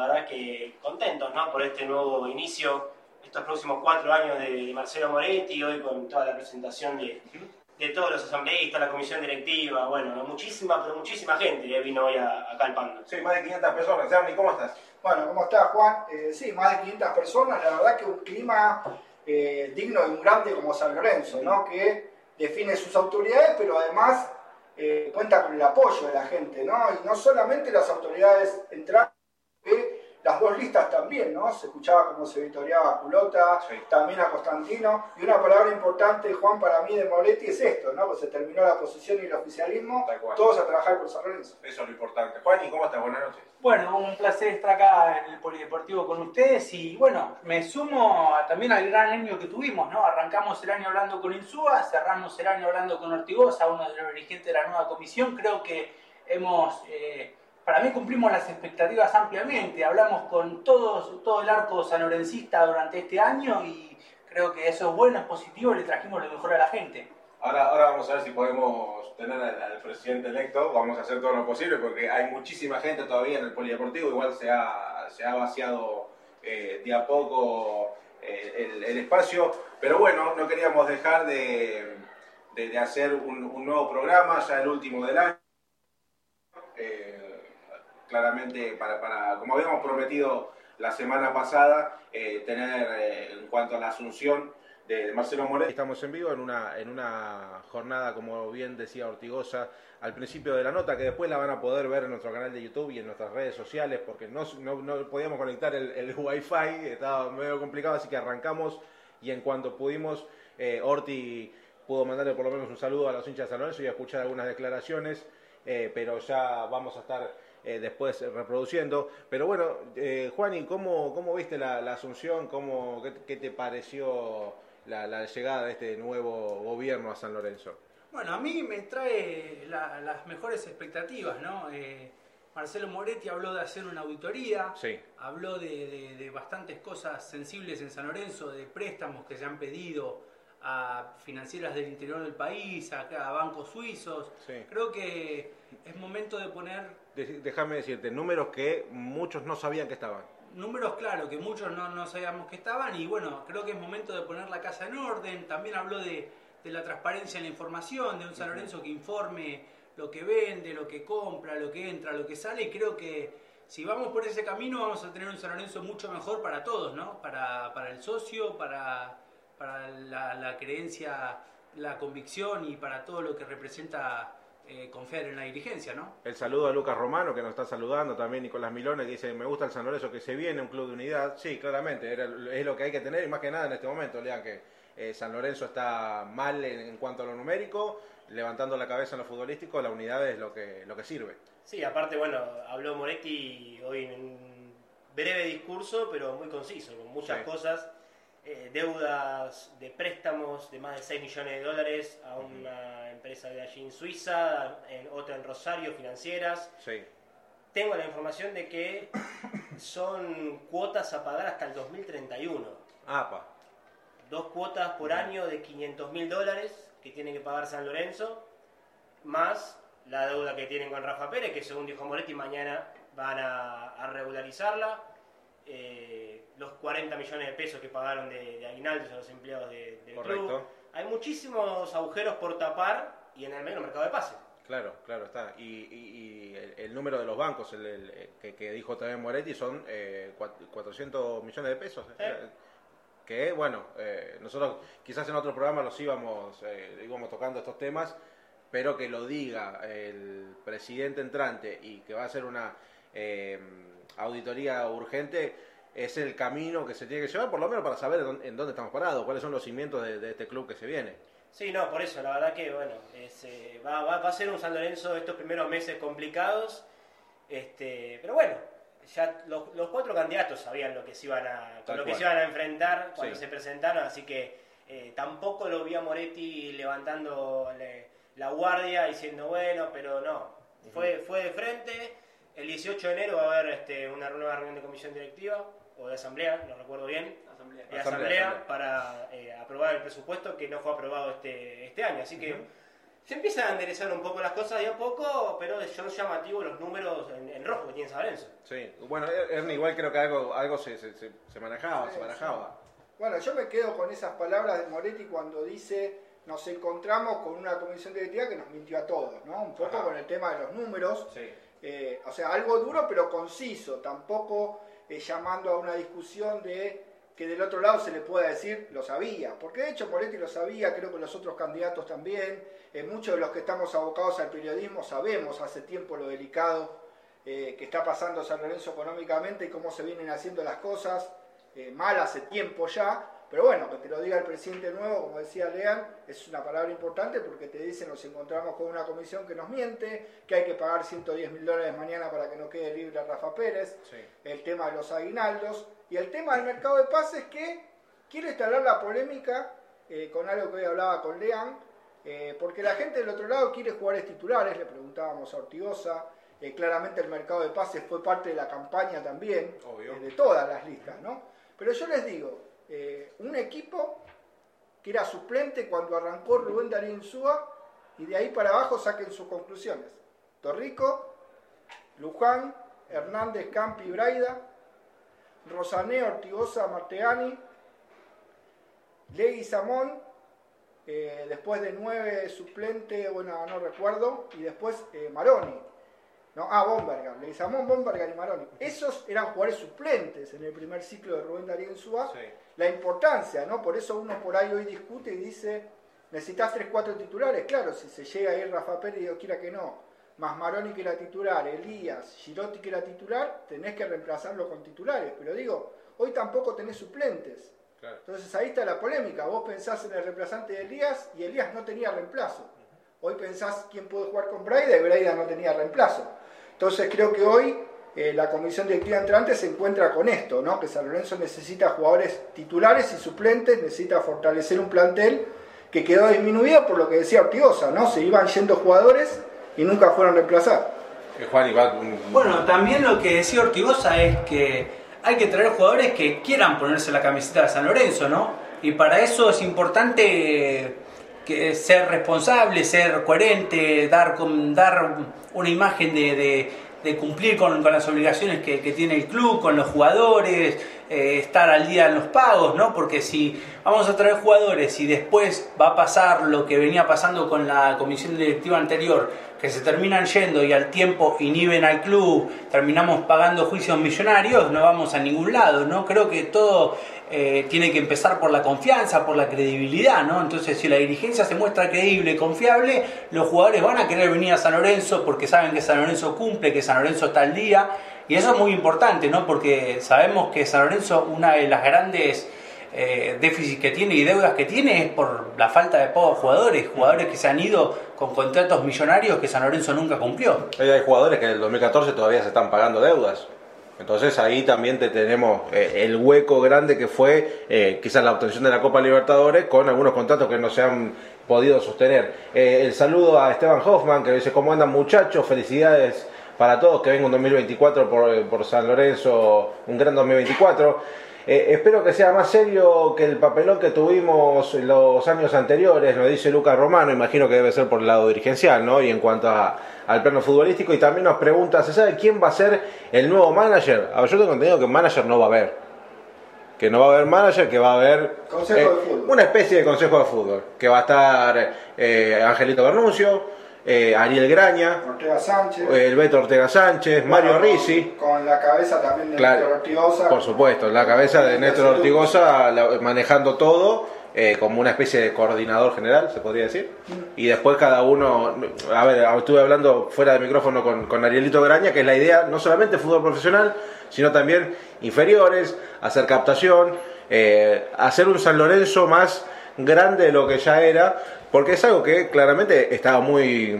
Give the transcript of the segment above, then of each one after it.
La verdad que contentos ¿no? por este nuevo inicio, estos próximos cuatro años de Marcelo Moretti, hoy con toda la presentación de, de todos los asambleístas, la comisión directiva, bueno, muchísima, pero muchísima gente eh, vino hoy a, acá al Pando. Sí, más de 500 personas. Ernie, ¿cómo estás? Bueno, ¿cómo estás, Juan? Eh, sí, más de 500 personas, la verdad que un clima eh, digno de un grande como San Lorenzo, ¿no? Que define sus autoridades, pero además eh, cuenta con el apoyo de la gente, ¿no? Y no solamente las autoridades entraron, las dos listas también, ¿no? Se escuchaba cómo se victoriaba a Culota, Sí. también a Constantino. Y una palabra importante, Juan, para mí de Moretti es esto, ¿no? Pues se terminó la oposición y el oficialismo, todos a trabajar por San Lorenzo. Eso es lo importante. Juan, ¿y cómo estás? Buenas noches. Bueno, un placer estar acá en el Polideportivo con ustedes y bueno, me sumo también al gran año que tuvimos, ¿no? Arrancamos el año hablando con Insúa, cerramos el año hablando con Ortigosa, uno de los dirigentes de la nueva comisión. Creo que hemos, eh, para mí cumplimos las expectativas ampliamente, hablamos con todos, todo el arco sanlorencista durante este año y creo que eso es bueno, es positivo, le trajimos lo mejor a la gente. Ahora, ahora vamos a ver si podemos tener al, presidente electo. Vamos a hacer todo lo posible porque hay muchísima gente todavía en el polideportivo. Igual se ha, se ha vaciado eh, de a poco eh, el, espacio. Pero bueno, no queríamos dejar de, de- hacer un, un nuevo programa, ya el último del año. Eh, claramente, para, para, como habíamos prometido la semana pasada, eh, tener eh, en cuanto a la asunción de Marcelo Moretti. Estamos en vivo en una, en una jornada, como bien decía Ortigosa, al principio de la nota, que después la van a poder ver en nuestro canal de YouTube y en nuestras redes sociales, porque no, no, no podíamos conectar el, el Wi-Fi, estaba medio complicado, así que arrancamos y en cuanto pudimos, eh, Orti pudo mandarle por lo menos un saludo a los hinchas de San Lorenzo y escuchar algunas declaraciones, pero ya vamos a estar eh, después reproduciendo. Pero bueno, eh, Juani, ¿cómo, ¿cómo viste la, la asunción? ¿Cómo, qué, qué te pareció la, la llegada de este nuevo gobierno a San Lorenzo? Bueno, a mí me trae la- las mejores expectativas, ¿no? Eh, Marcelo Moretti habló de hacer una auditoría, Sí, habló de, de- de bastantes cosas sensibles en San Lorenzo, de préstamos que se han pedido a financieras del interior del país, a, a bancos suizos. sí. Creo que es momento de poner déjame decirte, números que muchos no sabían que estaban. números claros que muchos no, no sabíamos que estaban y bueno, creo que es momento de poner la casa en orden. También habló de, de la transparencia en la información, de un San Lorenzo que informe lo que vende, lo que compra, lo que entra, lo que sale y creo que si vamos por ese camino vamos a tener un San Lorenzo mucho mejor para todos, ¿no? Para, para el socio, para, para la, la creencia, la convicción y para todo lo que representa eh, confiar en la dirigencia, ¿no? El saludo a Lucas Romano, que nos está saludando, también Nicolás Milone, que dice, me gusta el San Lorenzo que se viene, un club de unidad. Sí, claramente, era- es lo que hay que tener, y más que nada en este momento, lean que eh, San Lorenzo está mal en, en cuanto a lo numérico, levantando la cabeza en lo futbolístico, la unidad es lo que, lo que sirve. Sí, aparte, bueno, habló Moretti hoy en un breve discurso, pero muy conciso, con muchas Sí. cosas. eh, deudas de préstamos de más de 6 millones de dólares a una empresa de allí en Suiza, en, otra en Rosario, financieras. Sí, Tengo la información de que son cuotas a pagar hasta el 2031. apa, Dos cuotas por año de 500 mil dólares que tiene que pagar San Lorenzo, más la deuda que tienen con Rafa Pérez, que según dijo Moretti, mañana van a, a regularizarla. Eh, los 40 millones de pesos que pagaron de, de aguinaldos a los empleados de- del Correcto. club. Hay muchísimos agujeros por tapar y en el medio mercado de pases. claro, claro, está. Y, y- y el, el número de los bancos el, el- eh, que, que dijo también Moretti son eh, cua- 400 millones de pesos. Sí. que bueno, eh, nosotros quizás en otro programa los íbamos, eh, íbamos tocando estos temas, pero que lo diga el presidente entrante y que va a hacer una eh, auditoría urgente, es el camino que se tiene que llevar, por lo menos para saber en dónde, estamos parados, cuáles son los cimientos de, de este club que se viene. Sí, no, por eso, la verdad que bueno, es, eh, va, va- va a ser un San Lorenzo estos primeros meses complicados, este, pero bueno, ya los, los cuatro candidatos sabían lo que se iban a, con lo que se iban a enfrentar cuando Sí. se presentaron, así que eh, tampoco lo vi a Moretti levantando le- la guardia diciendo bueno, pero no, fue, fue de frente. El 18 de enero va a haber este, una nueva reunión de comisión directiva o de asamblea, no recuerdo bien Asamblea. de Asamblea, para eh, aprobar el presupuesto que no fue aprobado este, este año. Así que se empiezan a enderezar un poco las cosas de a poco, pero son llamativos los números en, rojo que tiene San Lorenzo. Sí, bueno, Ernie, igual creo que algo, algo se, se, se manejaba, se manejaba. Bueno, yo me quedo con esas palabras de Moretti cuando dice nos encontramos con una comisión directiva que nos mintió a todos, ¿no? Un poco con el tema de los números. Eh, o sea, algo duro pero conciso, tampoco eh, llamando a una discusión de que del otro lado se le pueda decir lo sabía, porque de hecho Moretti lo sabía, creo que los otros candidatos también, eh, muchos de los que estamos abocados al periodismo sabemos hace tiempo lo delicado que está pasando San Lorenzo económicamente y cómo se vienen haciendo las cosas, mal hace tiempo ya, pero bueno, que te lo diga el presidente nuevo, como decía Lean, es una palabra importante porque te dicen nos encontramos con una comisión que nos miente, que hay que pagar 110 mil dólares mañana para que no quede libre Rafa Pérez, el tema de los aguinaldos. Y el tema del mercado de pases que quiere instalar la polémica eh, con algo que hoy hablaba con Lean, eh, porque la gente del otro lado quiere jugadores titulares, le preguntábamos a Ortigosa, eh, claramente el mercado de pases fue parte de la campaña también, de todas las listas, ¿no? Pero yo les digo, eh, un equipo que era suplente cuando arrancó Rubén Darío Insúa y de ahí para abajo saquen sus conclusiones. Torrico, Luján, Hernández, Campi, Braida, Rosané, Ortigosa, Martegani, Legui Samón, eh, después de nueve suplente, bueno, no recuerdo, y después eh, Maroni. No, ah, Bomberger, Leguizamón, Bomberger y Maroni. Esos eran jugadores suplentes en el primer ciclo de Rubén Darío Insúa. Sí la importancia, ¿no? Por eso uno por ahí hoy discute y dice, necesitas 3-4 titulares. Claro, si se llega a ir Rafa Pérez, yo quiera que no, más Maroni que era titular, Elías, Girotti que era titular, tenés que reemplazarlo con titulares. Pero digo, hoy tampoco tenés suplentes. Entonces ahí está la polémica. Vos pensás en el reemplazante de Elías y Elías no tenía reemplazo. Hoy pensás quién puede jugar con Braida y Braida no tenía reemplazo. Entonces creo que hoy eh, la comisión directiva entrante se encuentra con esto, ¿no? que San Lorenzo necesita jugadores titulares y suplentes, necesita fortalecer un plantel que quedó disminuido por lo que decía Ortigosa, ¿no? se iban yendo jugadores y nunca fueron reemplazados. Eh, bueno, también lo que decía Ortigosa es que hay que traer jugadores que quieran ponerse la camiseta de San Lorenzo, ¿no? Y para eso es importante que ser responsable, ser coherente, dar, dar una imagen de de cumplir con, las obligaciones que, tiene el club, con los jugadores, eh, estar al día en los pagos, ¿no? Porque si vamos a traer jugadores y después va a pasar lo que venía pasando con la comisión directiva anterior, que se terminan yendo y al tiempo inhiben al club, terminamos pagando juicios millonarios, no vamos a ningún lado, ¿no? Creo que todo eh, tiene que empezar por la confianza, por la credibilidad, ¿no? Entonces, si la dirigencia se muestra creíble, confiable, los jugadores van a querer venir a San Lorenzo porque saben que San Lorenzo cumple, que San Lorenzo está al día, y eso es muy importante, ¿no? Porque sabemos que San Lorenzo, una de las grandes eh, déficits que tiene y deudas que tiene es por la falta de pocos jugadores, jugadores que se han ido con contratos millonarios que San Lorenzo nunca cumplió. Hay jugadores que en el 2014 todavía se están pagando deudas. Entonces ahí también te tenemos eh, el hueco grande que fue eh, quizás la obtención de la Copa Libertadores con algunos contratos que no se han podido sostener. el saludo a Esteban Hoffman que dice, ¿cómo andan muchachos? Felicidades para todos, que venga un 2024 por, por San Lorenzo, un gran 2024. Eh, espero que sea más serio que el papelón que tuvimos los años anteriores, lo dice Lucas Romano, imagino que debe ser por el lado dirigencial, ¿no? Y en cuanto al plano futbolístico, y también nos pregunta, ¿se sabe quién va a ser el nuevo manager? A ver, yo tengo entendido que manager no va a haber. Que no va a haber manager, que va a haber eh, una especie de consejo de fútbol. Que va a estar eh, Angelito Bernuncio, eh, Ariel Graña, Ortega Sánchez, el Beto Ortega Sánchez, Mario Risi. Con la cabeza también de Néstor Ortigosa. Por supuesto, la cabeza de Néstor Ortigosa manejando todo. Eh, como una especie de coordinador general, se podría decir. Mm. Y después cada uno, a ver, estuve hablando fuera de micrófono con, con Arielito Graña, que es la idea no solamente fútbol profesional, sino también inferiores, hacer captación, eh, hacer un San Lorenzo más grande de lo que ya era, porque es algo que claramente estaba muy,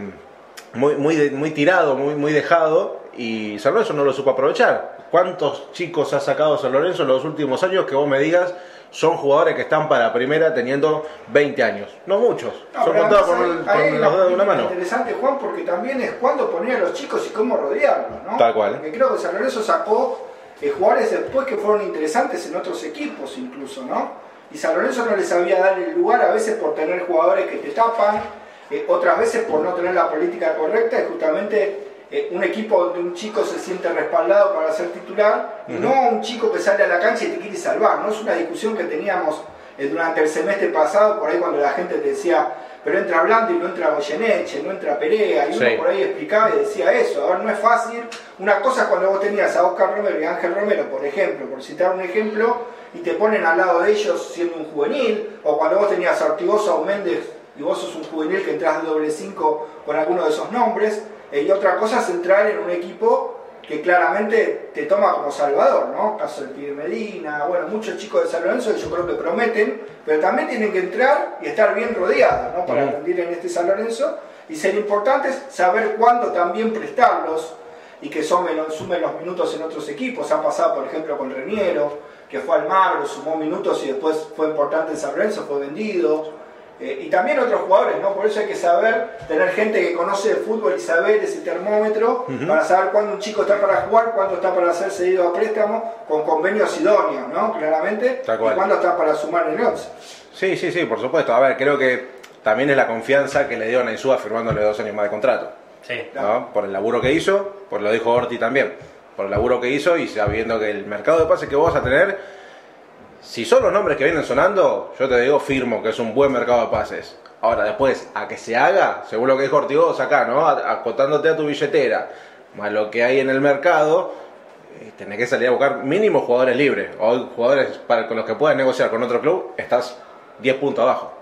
muy, muy, muy tirado, muy, muy dejado, y San Lorenzo no lo supo aprovechar. ¿Cuántos chicos ha sacado San Lorenzo en los últimos años que vos me digas son jugadores que están para primera teniendo 20 años? No muchos, son contados por, los dedos de una mano. interesante, Juan, porque también es cuando poner a los chicos y cómo rodearlos, ¿no? Tal cual. Porque creo que San Lorenzo sacó eh, jugadores después que fueron interesantes en otros equipos incluso, ¿no? Y San Lorenzo no les sabía dar el lugar a veces por tener jugadores que te tapan, eh, otras veces por no tener la política correcta y justamente eh, un equipo donde un chico se siente respaldado para ser titular, y no un chico que sale a la cancha y te quiere salvar. No es una discusión que teníamos eh, durante el semestre pasado, por ahí cuando la gente te decía, pero entra Blando y no entra Goyeneche, no entra Perea, y uno por ahí explicaba y decía eso. A ver, no es fácil. Una cosa cuando vos tenías a Oscar Romero y Ángel Romero, por ejemplo, por citar un ejemplo, y te ponen al lado de ellos siendo un juvenil, o cuando vos tenías a Ortigosa o Méndez y vos sos un juvenil que entras de doble 5 con alguno de esos nombres, eh, y otra cosa es entrar en un equipo que claramente te toma como salvador, ¿no? Caso del Pibe Medina, bueno, muchos chicos de San Lorenzo yo creo que prometen, pero también tienen que entrar y estar bien rodeados, ¿no? Para rendir en este San Lorenzo y ser importantes, saber cuándo también prestarlos y que sumen, sumen los minutos en otros equipos. Ha pasado, por ejemplo, con Reniero, que fue al Magro, sumó minutos y después fue importante en San Lorenzo, fue vendido. Eh, y también otros jugadores, ¿no? Por eso hay que saber, tener gente que conoce de fútbol y saber ese termómetro para saber cuándo un chico está para jugar, cuándo está para ser cedido a préstamo, con convenios idóneos, ¿no? Claramente, y cuándo está para sumar en el 11. Sí, sí, sí, por supuesto. A ver, creo que también es la confianza que le dio a Naisúa firmándole dos años más de contrato. Sí. ¿no? Por el laburo que hizo, por lo dijo Orti también, por el laburo que hizo y sabiendo que el mercado de pases que vos vas a tener si son los nombres que vienen sonando, yo te digo firmo que es un buen mercado de pases. Ahora, después, a que se haga, según lo que dijo Ortigoz acá, ¿no? Acotándote a tu billetera, más lo que hay en el mercado, eh, tenés que salir a buscar mínimo jugadores libres. O jugadores con los que puedas negociar con otro club, estás 10 puntos abajo.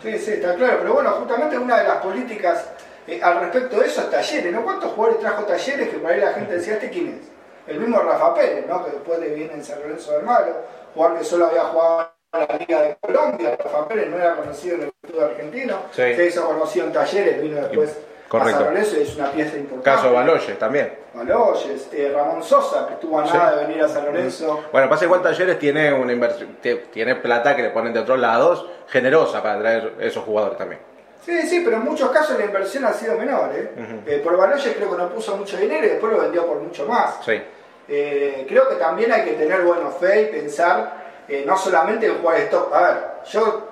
Sí, sí, está claro. Pero bueno, justamente una de las políticas eh, al respecto de eso es Talleres, ¿no? ¿Cuántos jugadores trajo Talleres que por ahí la gente decía, ¿este quién es? El mismo Rafa Pérez, ¿no? Que después le viene en San Lorenzo del Malo jugador que solo había jugado en la Liga de Colombia, Rafa Pérez no era conocido en el fútbol argentino, se hizo conocido en talleres, vino después Correcto. a San Lorenzo y es una pieza importante. Caso Baloyes también. Baloyes, eh, Ramón Sosa, que estuvo a nada de venir a San Lorenzo. Bueno, pasa igual Talleres tiene una inversión, tiene plata que le ponen de otros lados, generosa para traer esos jugadores también. Sí, sí, pero en muchos casos la inversión ha sido menor. ¿eh? eh por Baloyes creo que no puso mucho dinero y después lo vendió por mucho más. Sí. Eh, creo que también hay que tener buena fe y pensar eh, no solamente en jugadores top. A ver, yo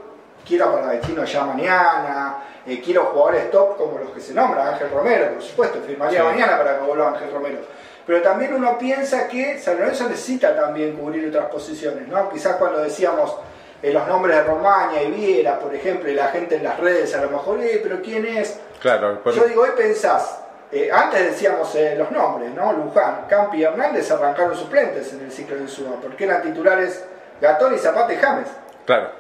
quiero para Chino ya mañana, quiero jugadores top como los que se nombran, Ángel Romero, por supuesto, firmaría mañana para que vuelva Ángel Romero. Pero también uno piensa que San Lorenzo necesita también cubrir otras posiciones, ¿no? Quizás cuando decíamos los nombres de Romaña y Viera, por ejemplo, y la gente en las redes a lo mejor, pero ¿quién es? Claro, Yo digo, hoy pensás, eh, antes decíamos eh, los nombres, ¿no? Luján, Campi y Hernández arrancaron suplentes en el ciclo de Insúa, porque eran titulares Gatón y Zapata y James. Claro.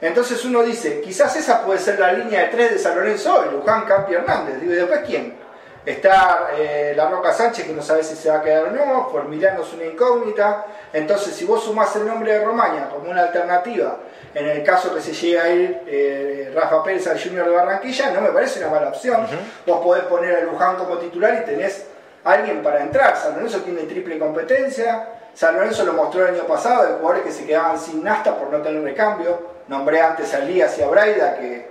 Entonces uno dice, quizás esa puede ser la línea de tres de San Lorenzo hoy, Luján, Campi y Hernández. Digo, ¿y después quién? Está eh, la Roca Sánchez, que no sabe si se va a quedar o no, Formiliano es una incógnita. Entonces, si vos sumás el nombre de Romaña como una alternativa en el caso que se llegue a ir eh, Rafa Pérez al Junior de Barranquilla, no me parece una mala opción. Vos podés poner a Luján como titular y tenés alguien para entrar. San Lorenzo tiene triple competencia. San Lorenzo lo mostró el año pasado de jugadores que se quedaban sin nasta por no tener recambio. Nombré antes a Elías y a Braida que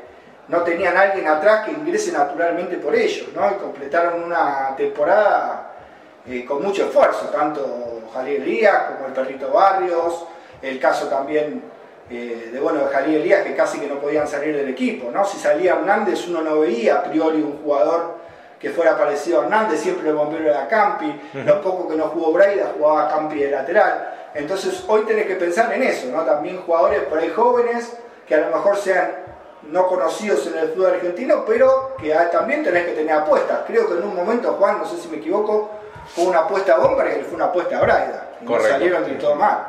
no tenían alguien atrás que ingrese naturalmente por ellos, ¿no? Y completaron una temporada eh, con mucho esfuerzo, tanto Javier Elías como el Perrito Barrios, el caso también eh, de bueno de Jalí Elías que casi que no podían salir del equipo, ¿no? Si salía Hernández uno no veía a priori un jugador que fuera parecido a Hernández, siempre el bombero era Campi, lo poco que no jugó Braida jugaba Campi de lateral. Entonces hoy tenés que pensar en eso, ¿no? También jugadores por ahí jóvenes que a lo mejor sean no conocidos en el fútbol argentino, pero que también tenés que tener apuestas. Creo que en un momento, Juan, no sé si me equivoco, fue una apuesta a Bomber y fue una apuesta a Braida. No salieron de todo mal.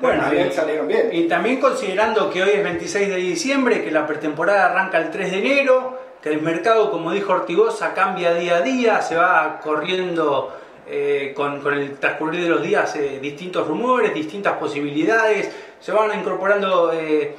Bueno, salieron bien. Y también considerando que hoy es 26 de diciembre, que la pretemporada arranca el 3 de enero, que el mercado, como dijo Ortigosa, cambia día a día, se va corriendo eh, con, el transcurrir de los días eh, distintos rumores, distintas posibilidades, se van incorporando eh,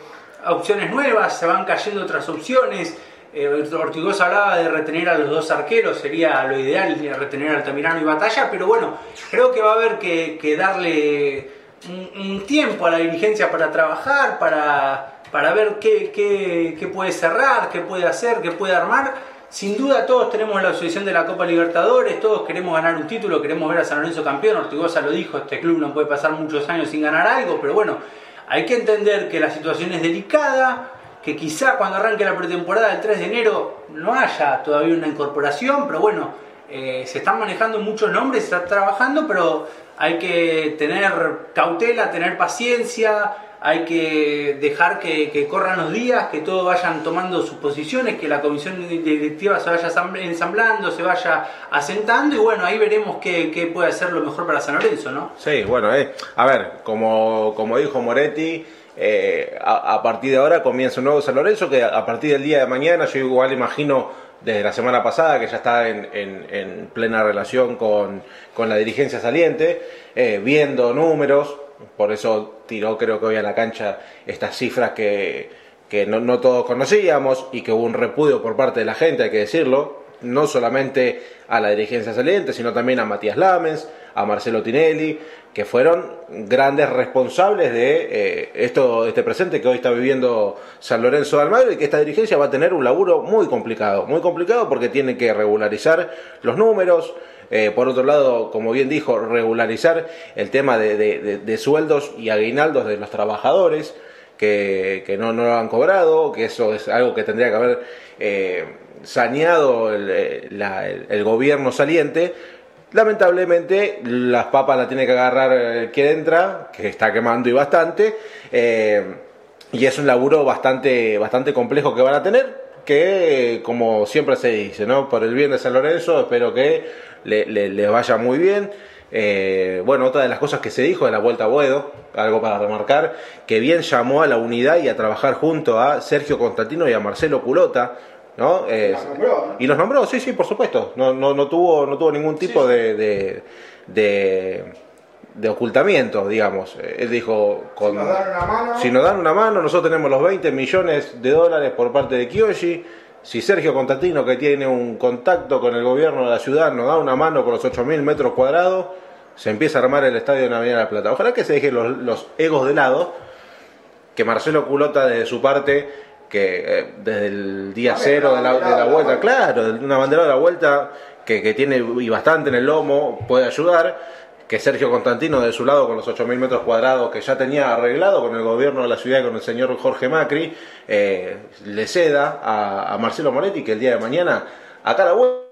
opciones nuevas, se van cayendo otras opciones. Ortigosa hablaba de retener a los dos arqueros, sería lo ideal retener a Altamirano y Batalla, pero bueno, creo que va a haber que darle un, tiempo a la dirigencia para trabajar, para, para ver qué, qué, puede cerrar, qué puede hacer, qué puede armar. Sin duda todos tenemos la asociación de la Copa Libertadores, todos queremos ganar un título, queremos ver a San Lorenzo campeón, Ortigosa lo dijo, este club no puede pasar muchos años sin ganar algo, pero bueno, hay que entender que la situación es delicada que quizá cuando arranque la pretemporada el 3 de enero no haya todavía una incorporación, pero bueno, eh, se están manejando muchos nombres, se está trabajando, pero hay que tener cautela, tener paciencia, hay que dejar que, corran los días, que todos vayan tomando sus posiciones, que la comisión directiva se vaya ensamblando, se vaya asentando y bueno, ahí veremos qué, puede hacer lo mejor para San Lorenzo, ¿no? Sí, bueno, eh, a ver, como, dijo Moretti, eh, a, partir de ahora comienza un nuevo San Lorenzo que a partir del día de mañana yo igual imagino desde la semana pasada que ya está en, plena relación con, la dirigencia saliente, eh, viendo números, por eso tiró creo que hoy a la cancha estas cifras que, no, todos conocíamos y que hubo un repudio por parte de la gente, hay que decirlo, no solamente a la dirigencia saliente, sino también a Matías Lamens, a Marcelo Tinelli, que fueron grandes responsables de eh, esto, este presente que hoy está viviendo San Lorenzo de Almagro y que esta dirigencia va a tener un laburo muy complicado, muy complicado porque tiene que regularizar los números, eh, por otro lado, como bien dijo, regularizar el tema de, sueldos y aguinaldos de los trabajadores que, no, no, lo han cobrado, que eso es algo que tendría que haber eh, saneado el, gobierno saliente. Lamentablemente, las papas las tiene que agarrar el que entra, que está quemando y bastante. Eh, y es un laburo bastante, bastante complejo que van a tener, que como siempre se dice, ¿no? Por el bien de San Lorenzo, espero que le, vaya muy bien. Eh, bueno, otra de las cosas que se dijo de la Vuelta a Boedo, algo para remarcar, que bien llamó a la unidad y a trabajar junto a Sergio Constantino y a Marcelo Culota, ¿no? Y los nombró, sí, sí, por supuesto. No, no, no, tuvo, no tuvo ningún tipo de, de, de, ocultamiento, digamos. Él dijo, con, si, nos dan una mano, si nos dan una mano, nosotros tenemos los 20 millones de dólares por parte de Kiyoshi si Sergio Contatino, que tiene un contacto con el gobierno de la ciudad, nos da una mano con los 8.000 metros cuadrados, se empieza a armar el estadio de Navidad de la Plata. Ojalá que se dejen los, egos de lado, que Marcelo Culota desde su parte, que eh, desde el día cero de la, vuelta, claro, una bandera de la vuelta que, que tiene y bastante en el lomo, puede ayudar que Sergio Constantino de su lado con los 8.000 metros cuadrados que ya tenía arreglado con el gobierno de la ciudad y con el señor Jorge Macri, eh, le ceda a, Marcelo Moretti que el día de mañana, acá la vuelta,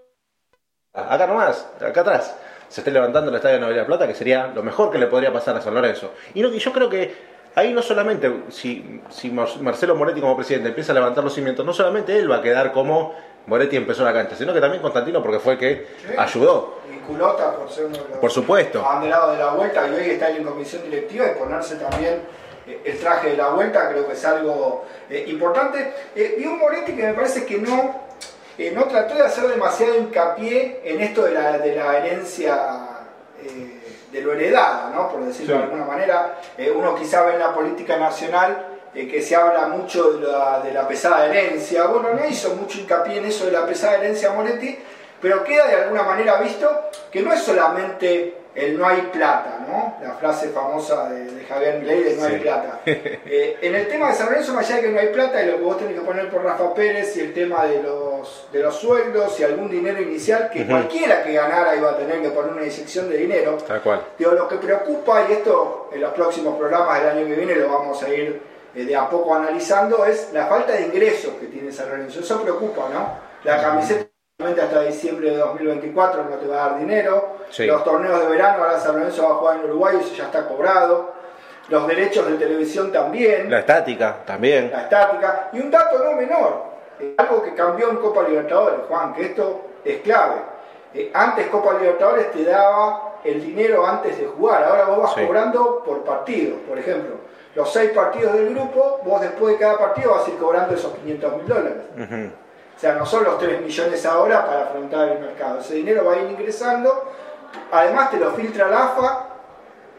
acá nomás, acá atrás, se esté levantando el estadio de Navidad Plata, que sería lo mejor que le podría pasar a San Lorenzo. Y, no, yo creo que ahí no solamente, si, si Marcelo Moretti como presidente empieza a levantar los cimientos, no solamente él va a quedar como Moretti empezó la cancha, sino que también Constantino porque fue el que ayudó. Y Culota por ser uno de los por supuesto. abanderados de la vuelta y hoy está en comisión directiva y ponerse también eh, el traje de la vuelta creo que es algo eh, importante. Eh, y un Moretti que me parece que no, no trató de hacer demasiado hincapié en esto de la, de la herencia de lo heredado, ¿no? por decirlo de alguna manera. uno quizá ve en la política nacional que se habla mucho de la, de la, pesada herencia. Bueno, no hizo mucho hincapié en eso de la pesada herencia Moretti, pero queda de alguna manera visto que no es solamente el no hay plata, ¿no? La frase famosa de, Javier Milei de no hay plata. Eh, en el tema de San Lorenzo, más allá de que no hay plata, y lo que vos tenés que poner por Rafa Pérez y el tema de los, de los sueldos y algún dinero inicial, que cualquiera que ganara iba a tener que poner una inyección de dinero. Tal cual. Digo, lo que preocupa, y esto en los próximos programas del año que viene lo vamos a ir eh, de a poco analizando es la falta de ingresos que tiene San Lorenzo. Eso preocupa, ¿no? La camiseta hasta diciembre de 2024 no te va a dar dinero. Los torneos de verano, ahora San Lorenzo va a jugar en Uruguay, eso ya está cobrado. Los derechos de televisión también. La estática también. La estática. Y un dato no menor, algo que cambió en Copa Libertadores, Juan, que esto es clave. Eh, antes Copa Libertadores te daba el dinero antes de jugar, ahora vos vas cobrando por partido, por ejemplo los seis partidos del grupo, vos después de cada partido vas a ir cobrando esos 500 mil dólares. O sea, no son los 3 millones ahora para afrontar el mercado. Ese dinero va a ir ingresando. Además te lo filtra la AFA,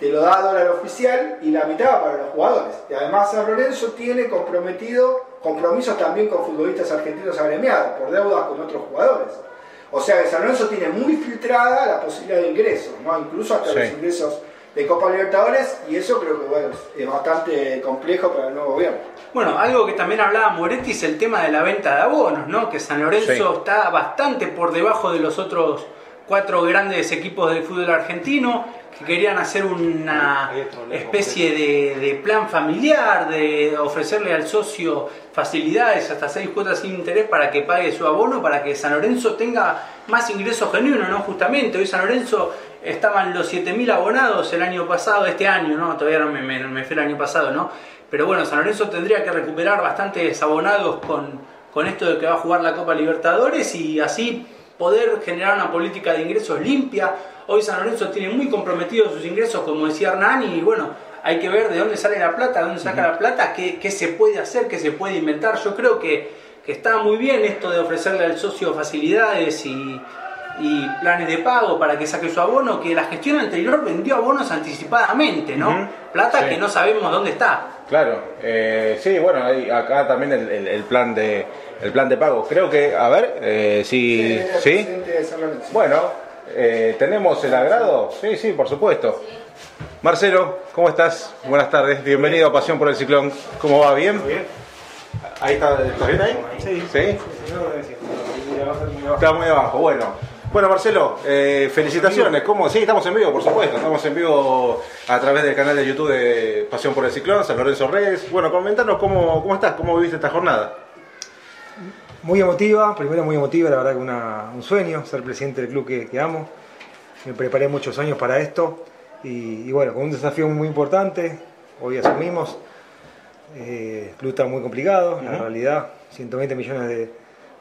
te lo da dólar oficial y la mitad para los jugadores. Y además San Lorenzo tiene comprometido compromisos también con futbolistas argentinos agremiados por deudas con otros jugadores. O sea que San Lorenzo tiene muy filtrada la posibilidad de ingresos, ¿no? incluso hasta los ingresos de Copa Libertadores y eso creo que bueno, es bastante complejo para el nuevo gobierno. Bueno, algo que también hablaba Moretti es el tema de la venta de abonos, ¿no? Que San Lorenzo está bastante por debajo de los otros cuatro grandes equipos del fútbol argentino. Que querían hacer una especie de, de plan familiar, de ofrecerle al socio facilidades hasta seis cuotas sin interés para que pague su abono, para que San Lorenzo tenga más ingresos genuinos, ¿no? Justamente, hoy San Lorenzo estaban los 7.000 abonados el año pasado, este año, ¿no? Todavía no me, me, me fui el año pasado, ¿no? Pero bueno, San Lorenzo tendría que recuperar bastantes abonados con, con esto de que va a jugar la Copa Libertadores y así poder generar una política de ingresos limpia. Hoy San Lorenzo tiene muy comprometidos sus ingresos, como decía Hernán, y bueno, hay que ver de dónde sale la plata, de dónde saca la plata, qué, qué, se puede hacer, qué se puede inventar. Yo creo que, que está muy bien esto de ofrecerle al socio facilidades y, y planes de pago para que saque su abono, que la gestión anterior vendió abonos anticipadamente, ¿no? Plata Sí. que no sabemos dónde está. Claro, eh, sí, bueno, hay acá también el, el- el plan de el plan de pago. Creo que, a ver, eh, si, ¿sí? Bueno, eh, ¿tenemos el agrado? Sí, sí, por supuesto. Marcelo, ¿cómo estás? Buenas tardes, bienvenido a Pasión por el Ciclón. ¿Cómo va? ¿Bien? Ahí está, ¿estás bien ahí? Sí. ¿Sí? Está muy abajo, bueno. Bueno, Marcelo, eh, felicitaciones. ¿Cómo? Sí, estamos en vivo, por supuesto. Estamos en vivo a través del canal de YouTube de Pasión por el Ciclón, San Lorenzo Reyes. Bueno, comentanos cómo, cómo estás, cómo viviste esta jornada. Muy emotiva, primero muy emotiva, la verdad que una- un sueño, ser presidente del club que, que amo. Me preparé muchos años para esto y, y bueno, con un desafío muy importante, hoy asumimos. Eh, el club está muy complicado, la realidad, 120 millones de,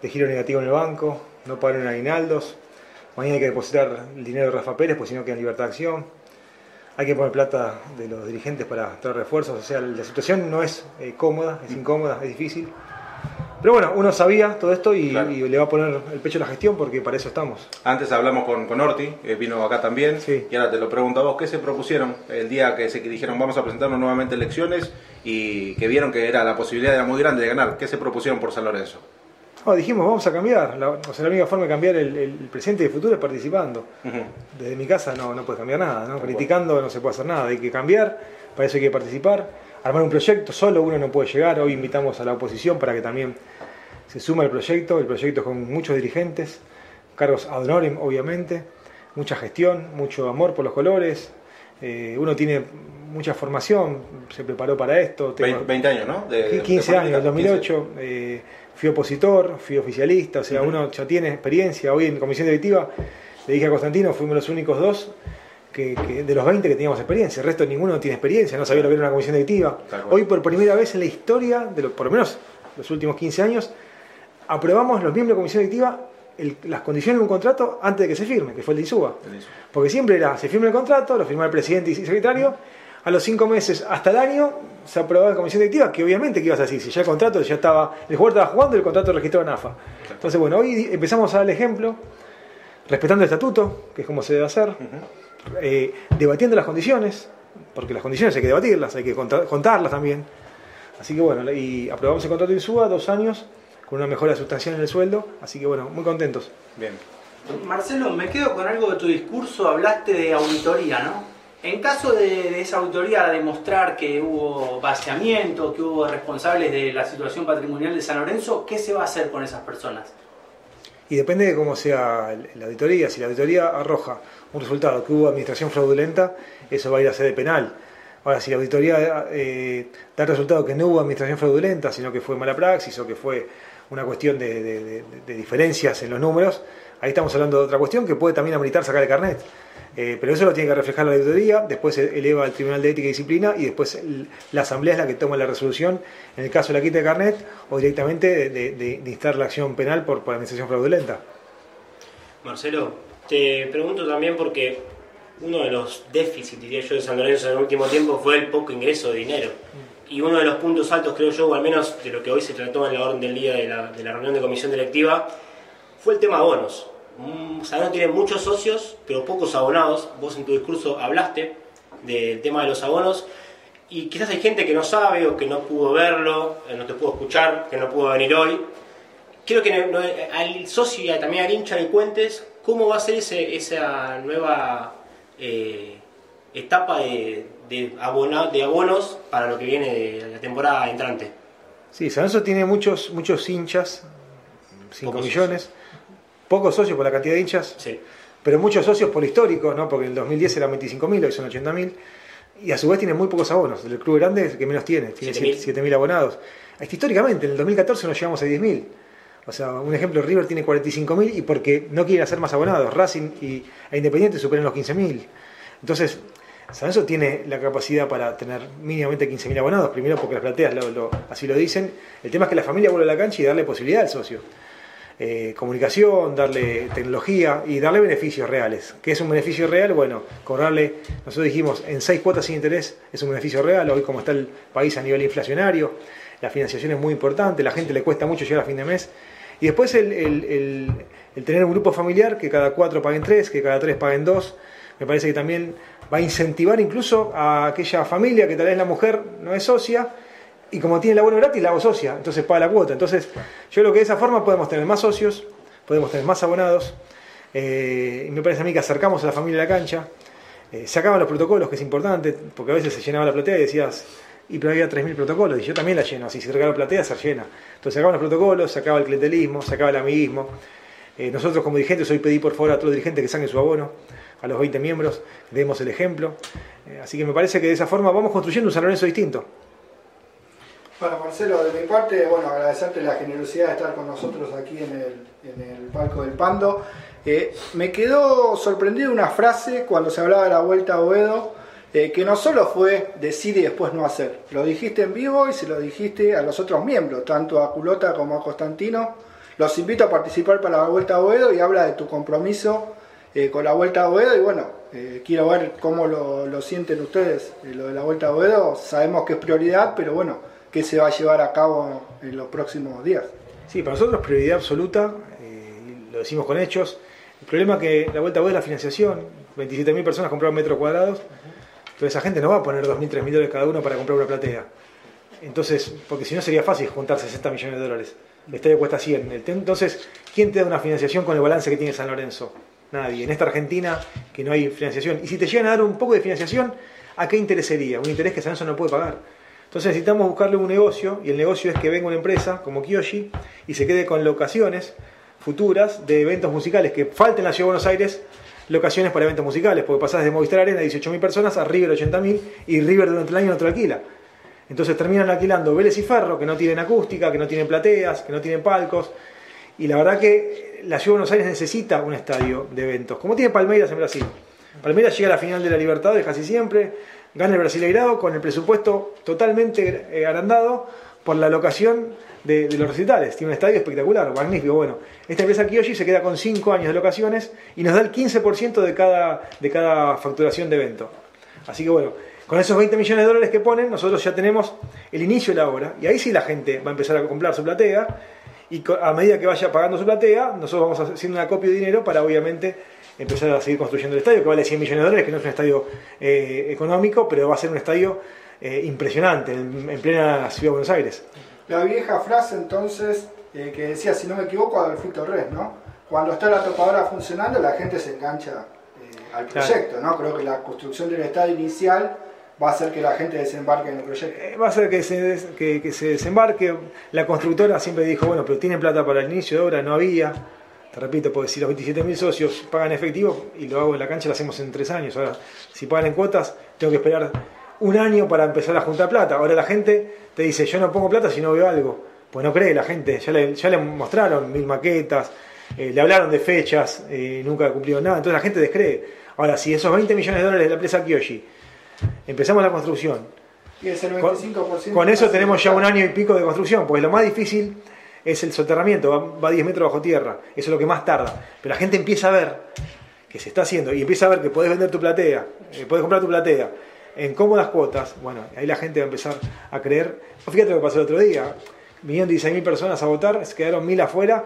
de giro negativo en el banco, no pagaron aguinaldos, mañana hay que depositar el dinero de Rafa Pérez, pues si no queda en libertad de acción. Hay que poner plata de los dirigentes para traer refuerzos, o sea, la situación no es eh, cómoda, es incómoda, es difícil. Pero bueno, uno sabía todo esto y, Claro. y le va a poner el pecho a la gestión porque para eso estamos. Antes hablamos con, con Orti, eh, vino acá también, Sí. y ahora te lo pregunto a vos, ¿qué se propusieron el día que se que dijeron vamos a presentarnos nuevamente elecciones y que vieron que era la posibilidad era muy grande de ganar? ¿Qué se propusieron por San Lorenzo? No, dijimos, vamos a cambiar. La, o sea, la única forma de cambiar el, el presente y el futuro es participando. Desde mi casa no, no puedes cambiar nada, ¿no? criticando no se puede hacer nada, hay que cambiar, para eso hay que participar, armar un proyecto, solo uno no puede llegar, hoy invitamos a la oposición para que también se suma al proyecto, el proyecto es con muchos dirigentes, cargos ad honorem obviamente, mucha gestión, mucho amor por los colores, eh, uno tiene mucha formación, se preparó para esto, tengo- Vein- 20 años, ¿no? De- de 15 años, en política, 2008, eh, fui opositor, fui oficialista, o sea, uno ya tiene experiencia. Hoy en comisión directiva le dije a Constantino, fuimos los únicos dos que, que- de los 20 que teníamos experiencia, el resto ninguno tiene experiencia, no sabía lo que era una comisión directiva. Hoy por primera vez en la historia, de lo- por lo menos los últimos 15 años, aprobamos los miembros de comisión directiva el- las condiciones de un contrato antes de que se firme, que fue el de ISUBA. Porque siempre era, se firma el contrato, lo firma el presidente y secretario, a los cinco meses hasta el año se aprobaba en comisión directiva, que obviamente, ¿qué ibas a decir? Si ya el contrato ya estaba, el jugador estaba jugando y el contrato registrado en AFA. Entonces, bueno, hoy empezamos a dar el ejemplo, respetando el estatuto, que es como se debe hacer, eh, debatiendo las condiciones, porque las condiciones hay que debatirlas, hay que contar- contarlas también. Así que bueno, y aprobamos el contrato de ISUBA, dos años, con una mejora sustancial en el sueldo, así que bueno, muy contentos. Bien. Marcelo, me quedo con algo de tu discurso, hablaste de auditoría, ¿no? En caso de, de esa auditoría demostrar que hubo vaciamiento, que hubo responsables de la situación patrimonial de San Lorenzo, ¿qué se va a hacer con esas personas? Y depende de cómo sea la auditoría. Si la auditoría arroja un resultado que hubo administración fraudulenta, eso va a ir a sede penal. Ahora, si la auditoría eh, da el resultado que no hubo administración fraudulenta, sino que fue mala praxis o que fue una cuestión de, diferencias en los números, ahí estamos hablando de otra cuestión que puede también ameritar sacar el carnet. Eh, pero eso lo tiene que reflejar la auditoría, después se eleva al Tribunal de Ética y Disciplina y después la Asamblea es la que toma la resolución en el caso de la quita de carnet o directamente de instar la acción penal por, por administración fraudulenta. Marcelo, te pregunto también porque uno de los déficits, diría yo, de San Lorenzo en el último tiempo fue el poco ingreso de dinero. Y uno de los puntos altos, creo yo, o al menos de lo que hoy se trató en la orden del día de la, de la reunión de comisión directiva, fue el tema abonos. Mm, Lorenzo tiene muchos socios, pero pocos abonados. Vos en tu discurso hablaste del tema de los abonos. Y quizás hay gente que no sabe o que no pudo verlo, eh, no te pudo escuchar, que no pudo venir hoy quiero que al socio y también al hincha le cuentes cómo va a ser ese- esa nueva eh, etapa de, de, abona- de abonos para lo que viene de la temporada entrante. Sí, San Lorenzo tiene muchos, muchos hinchas, 5 Pocos millones, pocos socios por la cantidad de hinchas, Sí. pero muchos socios por histórico, ¿no? porque en el 2010 eran 25.000, hoy son 80.000, y a su vez tiene muy pocos abonos. El club grande es el que menos tiene, tiene 7.000. 7.000 abonados. Históricamente, en el 2014 nos llevamos a 10.000. O sea, un ejemplo, River tiene 45.000 y porque no quiere hacer más abonados. Racing y, e Independiente superan los 15.000. Entonces, San Lorenzo tiene la capacidad para tener mínimamente 15.000 abonados, primero porque las plateas lo- así lo dicen. El tema es que la familia vuelve a la cancha y darle posibilidad al socio. Eh, comunicación, darle tecnología y darle beneficios reales. ¿Qué es un beneficio real? Bueno, cobrarle, nosotros dijimos, en seis cuotas sin interés es un beneficio real, hoy como está el país a nivel inflacionario, la financiación es muy importante, la gente le cuesta mucho llegar a fin de mes. Y después el, el- el- el tener un grupo familiar, que cada cuatro paguen tres, que cada tres paguen dos, me parece que también va a incentivar incluso a aquella familia que tal vez la mujer no es socia, y como tiene el abono gratis, la hago socia, entonces paga la cuota. Entonces, yo creo que de esa forma podemos tener más socios, podemos tener más abonados, eh, y me parece a mí que acercamos a la familia a la cancha, eh, los protocolos, que es importante, porque a veces se llenaba la platea y decías, y pero había 3.000 protocolos, y yo también la lleno, así se regala la platea, se llena. Entonces se acaban los protocolos, se acaba el clientelismo, se acaba el amiguismo. Eh, nosotros como dirigentes hoy pedí por favor a todos los dirigentes que saquen su abono, a los 20 miembros, demos el ejemplo. Eh, así que me parece que de esa forma vamos construyendo un San Lorenzo distinto. Bueno, Marcelo, de mi parte, bueno, agradecerte la generosidad de estar con nosotros aquí en el, en el palco del Pando. Eh, me quedó sorprendido una frase cuando se hablaba de la vuelta a Boedo, eh, que no solo fue decir y después no hacer. Lo dijiste en vivo y se lo dijiste a los otros miembros, tanto a Culota como a Constantino. Los invito a participar para la vuelta a Boedo y habla de tu compromiso eh, con la vuelta a Boedo. Y bueno, eh, quiero ver cómo lo, lo sienten ustedes, eh, lo de la vuelta a Boedo. Sabemos que es prioridad, pero bueno, ¿qué se va a llevar a cabo en los próximos días? Sí, para nosotros prioridad absoluta, lo decimos con hechos. El problema es que la vuelta a es la financiación. 27.000 personas compraron metros cuadrados. Entonces esa gente no va a poner 2.000, 3.000 dólares cada uno para comprar una platea. Entonces, porque si no sería fácil juntar 60 millones de dólares. El estadio cuesta 100. El te- Entonces, ¿quién te da una financiación con el balance que tiene San Lorenzo? Nadie. En esta Argentina que no hay financiación. Y si te llegan a dar un poco de financiación, ¿a qué interés sería? Un interés que Lorenzo no puede pagar. Entonces necesitamos buscarle un negocio y el negocio es que venga una empresa como Kiyoshi y se quede con locaciones futuras de eventos musicales que falten en la Ciudad de Buenos Aires locaciones para eventos musicales, porque pasás de Movistar Arena 18.000 personas a River 80.000 y River durante el año no te alquila. Entonces terminan alquilando Vélez y Ferro, que no tienen acústica, que no tienen plateas, que no tienen palcos. Y la verdad que la Ciudad de Buenos Aires necesita un estadio de eventos, como tiene Palmeiras en Brasil. Palmeiras llega a la final de la Libertadores casi siempre, gana el Brasileirado con el presupuesto totalmente eh, agrandado por la locación de, de los recitales. Tiene un estadio espectacular, magnífico. Bueno, esta empresa Kiyoshi se queda con 5 años de locaciones y nos da el 15% de cada, de cada facturación de evento. Así que bueno, con esos 20 millones de dólares que ponen, nosotros ya tenemos el inicio de la obra. Y ahí sí la gente va a empezar a comprar su platea. Y a medida que vaya pagando su platea, nosotros vamos haciendo una copia de dinero para obviamente empezar a seguir construyendo el estadio, que vale 100 millones de dólares, que no es un estadio eh, económico, pero va a ser un estadio eh, impresionante en, en plena ciudad de Buenos Aires. La vieja frase entonces eh, que decía, si no me equivoco, Adolfito Res, ¿no? Cuando está la topadora funcionando, la gente se engancha al Claro. proyecto, ¿no? Creo que la construcción del estadio inicial va a hacer que la gente desembarque en el proyecto. Eh, Va a ser que se, des- que, que se desembarque. La constructora siempre dijo, bueno, pero tienen plata para el inicio de obra, no había. Te repito, porque si los 27.000 socios pagan efectivo y lo hago en la cancha, lo hacemos en tres años. Ahora, si pagan en cuotas, tengo que esperar un año para empezar a juntar plata. Ahora la gente te dice, yo no pongo plata si no veo algo. Pues no cree la gente, ya le, ya le mostraron mil maquetas, eh, le hablaron de fechas, eh, nunca cumplieron nada. Entonces la gente descree. Ahora, si esos 20 millones de dólares de la empresa Kiyoshi, empezamos la construcción, Y es el con, 25%. con eso tenemos ya un año y pico de construcción, porque lo más difícil es el soterramiento, va, va 10 metros bajo tierra, eso es lo que más tarda. Pero la gente empieza a ver que se está haciendo y empieza a ver que podés vender tu platea, eh, podés comprar tu platea en cómodas cuotas, bueno, ahí la gente va a empezar a creer. Fíjate lo que pasó el otro día, vinieron 16.000 personas a votar, se quedaron 1.000 afuera.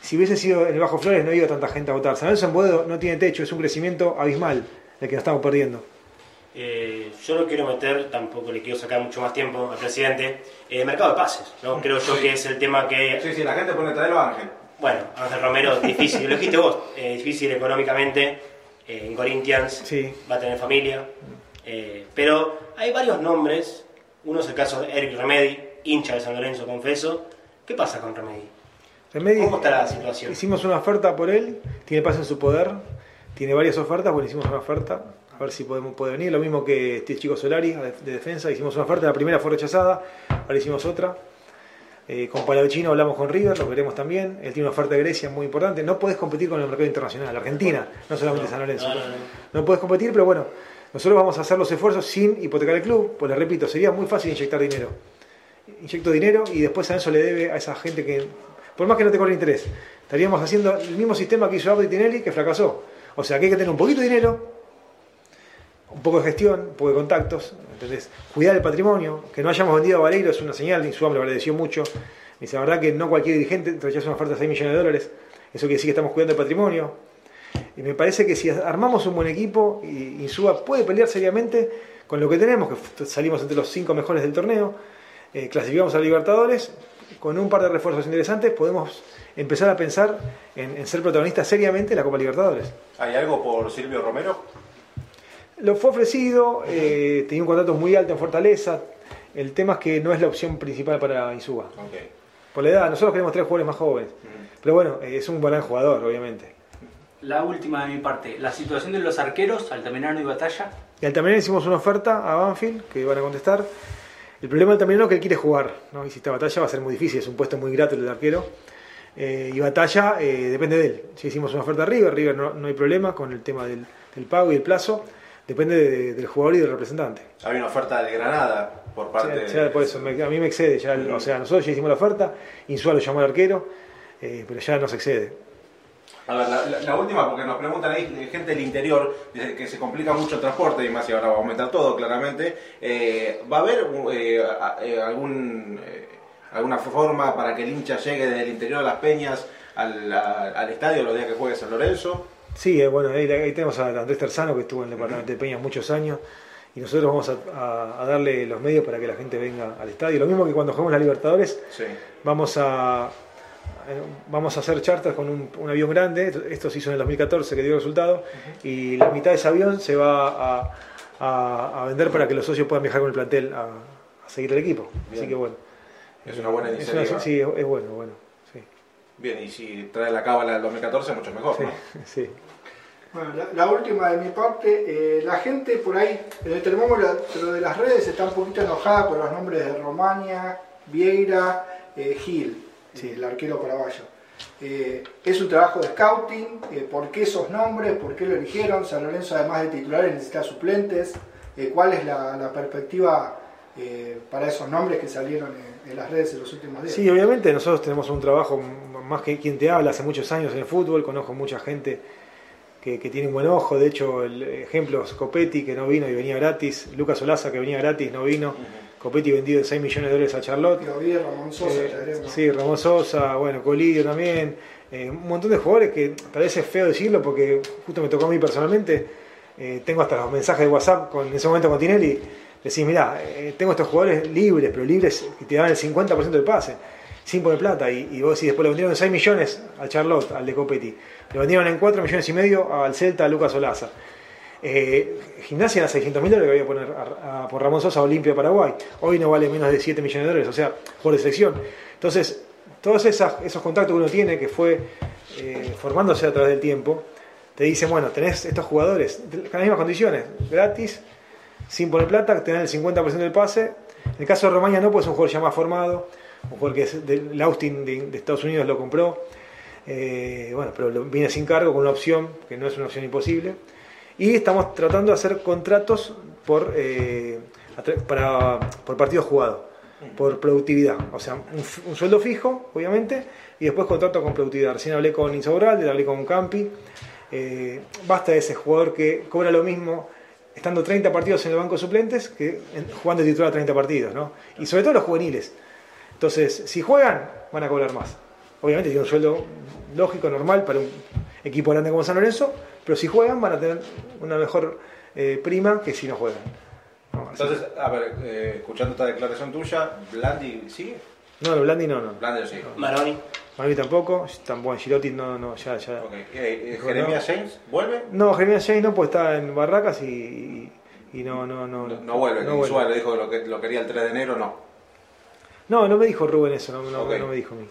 Si hubiese sido en el Bajo Flores no iba tanta gente a votar. San Lorenzo en Boedo no tiene techo, es un crecimiento abismal el que nos estamos perdiendo. Eh, yo no quiero meter, tampoco le quiero sacar mucho más tiempo al presidente, eh, mercado de pases, ¿no? Creo yo que es el tema que, Sí, sí, la gente pone traerlo a Ángel. bueno, Ángel Romero, difícil, lo dijiste vos, eh, difícil económicamente, eh, en Corinthians Sí. va a tener familia, eh, pero hay varios nombres, uno es el caso de Eric Remedi, hincha de San Lorenzo, confeso, ¿qué pasa con Remedi? Remedi- ¿Cómo está la situación? Hicimos una oferta por él, tiene paz en su poder, tiene varias ofertas, bueno, hicimos una oferta, a ver si podemos, puede venir. Lo mismo que este chico Solari de, de defensa, hicimos una oferta, la primera fue rechazada, ahora hicimos otra. Eh, con Palavecino hablamos con River, lo veremos también. Él tiene una oferta de Grecia muy importante. No puedes competir con el mercado internacional, Argentina, no solamente San Lorenzo. no. puedes competir, pero bueno, nosotros vamos a hacer los esfuerzos sin hipotecar el club. Pues les repito, sería muy fácil inyectar dinero. Inyecto dinero y después a eso le debe a esa gente que, por más que no te cobre interés, estaríamos haciendo el mismo sistema que hizo Abdi Tinelli que fracasó. O sea que hay que tener un poquito de dinero, un poco de gestión, un poco de contactos, entonces cuidar el patrimonio, que no hayamos vendido a Vareiro es una señal, Insua me lo agradeció mucho, me dice, la verdad que no cualquier dirigente rechaza una oferta de 6 millones de dólares, eso quiere decir que estamos cuidando el patrimonio, y me parece que si armamos un buen equipo, y Insúa puede pelear seriamente con lo que tenemos, que salimos entre los 5 mejores del torneo, eh, clasificamos a Libertadores, con un par de refuerzos interesantes podemos empezar a pensar en, en ser protagonistas seriamente de la Copa Libertadores. ¿Hay algo por Silvio Romero? Lo fue ofrecido, eh, tenía un contrato muy alto en Fortaleza. El tema es que no es la opción principal para Insúa. Por la edad, nosotros queremos tres jugadores más jóvenes. Pero bueno, eh, es un gran jugador, obviamente. La última de mi parte, la situación de los arqueros, Altamirano y Batalla. Y al Altamirano hicimos una oferta a Banfield, que van a contestar. El problema del Altamirano es que él quiere jugar. ¿no? Y si esta batalla va a ser muy difícil, es un puesto muy grato el del arquero. Eh, y batalla eh, depende de él. Si hicimos una oferta a River, River no, no hay problema con el tema del, del pago y el plazo. Depende de- del jugador y del representante. Hay una oferta del Granada por parte O sea, por eso, me- a mí me excede. Ya, el- o sea, nosotros ya hicimos la oferta, Insua lo llamó al arquero, eh, pero ya nos excede. A ver, la, la- la última, porque nos preguntan ahí eh, gente del interior, que se complica mucho el transporte, y más si ahora va a aumentar todo, claramente. Eh, ¿Va a haber eh, algún, alguna forma para que el hincha llegue desde el interior de las peñas al estadio los días que juegue San Lorenzo? Sí, eh, bueno, ahí, ahí tenemos a Andrés Terzano, que estuvo en el departamento de Peñas muchos años, y nosotros vamos a, a- a darle los medios para que la gente venga al estadio. Lo mismo que cuando jugamos la Libertadores, Sí. vamos a, eh, vamos a hacer charters con un, un avión grande, esto se hizo en el 2014 que dio resultado, y la mitad de ese avión se va a, a- a vender para que los socios puedan viajar con el plantel a, a seguir el equipo. Así que bueno. Es una buena Es una- iniciativa. sí, es, es bueno, bueno. Bien, y si trae la cábala del 2014, mucho mejor, sí, ¿no? sí. Bueno, la, la última de mi parte, eh, la gente por ahí, en el termómetro de las redes está un poquito enojada por los nombres de Romania, Vieira, eh, Gil, Sí. el arquero paraguayo. Eh, es un trabajo de scouting, eh, ¿por qué esos nombres? ¿Por qué lo eligieron? San Lorenzo además de titulares necesita suplentes. Eh, ¿Cuál es la, la perspectiva eh, para esos nombres que salieron en, en las redes en los últimos días? Sí, obviamente nosotros tenemos un trabajo más que quien te habla hace muchos años en el fútbol, conozco mucha gente que, que tiene un buen ojo, de hecho el ejemplo es Copetti que no vino y venía gratis, Lucas Olaza que venía gratis, no vino, Copetti vendido de 6 millones de dólares a Charlotte, Lo vi, Ramón Sosa, Eh, sí, Ramón Sosa, bueno, Colidio también, eh, un montón de jugadores que tal vez es feo decirlo porque justo me tocó a mí personalmente, eh, tengo hasta los mensajes de WhatsApp con, en ese momento con Tinelli, decís, mirá, eh, tengo estos jugadores libres, pero libres que te dan el 50% del pase, sin poner plata, y, vos decís, después le vendieron en 6 millones al Charlotte, al de Copetti, le vendieron en 4 millones y medio al Celta, a Lucas Olaza. Eh, gimnasia era 600 mil dólares que poner a- a- por Ramón Sosa Olimpia Paraguay. Hoy no vale menos de 7 millones de dólares, o sea, por de selección. Entonces, todos esos contactos que uno tiene, que fue eh, formándose a través del tiempo, te dicen, bueno, tenés estos jugadores con las mismas condiciones, gratis, sin poner plata, tenés el 50% del pase. En el caso de Romaña no, pues es un jugador ya más formado, un jugador que es del Austin de, Estados Unidos lo compró. Eh, bueno, pero viene sin cargo con una opción, que no es una opción imposible. Y estamos tratando de hacer contratos por, eh, para, por partido jugado, por productividad. O sea, un, sueldo fijo, obviamente, y después contrato con productividad. Recién hablé con Insaurralde, hablé con Campi. Eh, basta de ese jugador que cobra lo mismo estando 30 partidos en el banco de suplentes que en- jugando de titular 30 partidos, ¿no? Y sobre todo los juveniles. Entonces, si juegan, van a cobrar más. Obviamente tiene un sueldo lógico, normal para un equipo grande como San Lorenzo, pero si juegan van a tener una mejor eh, prima que si no juegan. No, Entonces, a ver, eh, escuchando esta declaración tuya, Blandi sigue. no, no, Blandi no, no. Blandi sí. Maroni. Mami tampoco, buen Girotti no, no, ya, ya. Ok. Eh, eh, James, ¿vuelve? No, Jeremías James no, pues está en Barracas y, y, no, no, no, No, no vuelve, no vuelve. Le dijo que lo, que lo quería el 3 de enero, no. No, no me dijo Rubén eso, no, no, me dijo a mí.